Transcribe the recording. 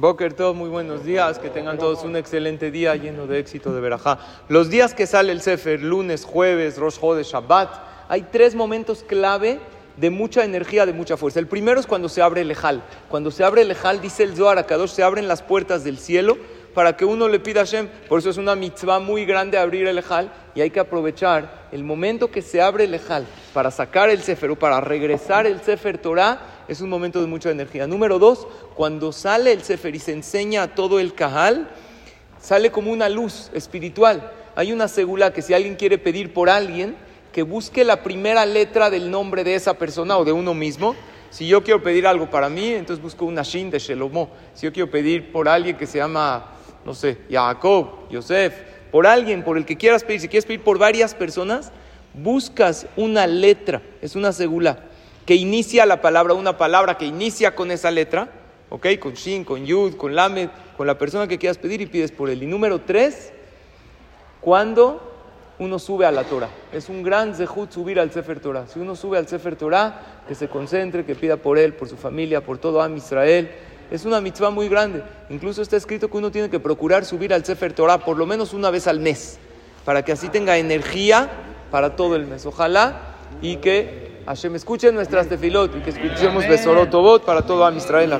Boker, todos muy buenos días, que tengan todos un excelente día lleno de éxito de verajá. Los días que sale el Sefer, lunes, jueves, Rosh Hodeh, Shabbat, hay tres momentos clave de mucha energía, de mucha fuerza. El primero es cuando se abre el Ejal. Cuando se abre el Ejal, dice el Zohar Kadosh, se abren las puertas del cielo para que uno le pida a Hashem. Por eso es una mitzvah muy grande abrir el Ejal y hay que aprovechar el momento que se abre el Ejal para sacar el Sefer o para regresar el Sefer Torah es un momento de mucha energía. Número dos, cuando sale el Sefer y se enseña a todo el Cajal, sale como una luz espiritual. Hay una segula que si alguien quiere pedir por alguien, que busque la primera letra del nombre de esa persona o de uno mismo. Si yo quiero pedir algo para mí, entonces busco una Shin de Shelomo. Si yo quiero pedir por alguien que se llama, no sé, Jacob, Yosef, por alguien, por el que quieras pedir, si quieres pedir por varias personas, buscas una letra, es una segula que inicia la palabra, una palabra que inicia con esa letra, ¿ok? Con Shin, con Yud, con Lamed, con la persona que quieras pedir y pides por él. Y número tres, cuando uno sube a la Torah. Es un gran zehut subir al Sefer Torah. Si uno sube al Sefer Torah, que se concentre, que pida por él, por su familia, por todo Am Israel. Es una mitzvah muy grande. Incluso está escrito que uno tiene que procurar subir al Sefer Torah por lo menos una vez al mes, para que así tenga energía para todo el mes. Ojalá y que Hashem escuche nuestras tefilot y que escuchemos Besorot Tobot para todo Am Israel.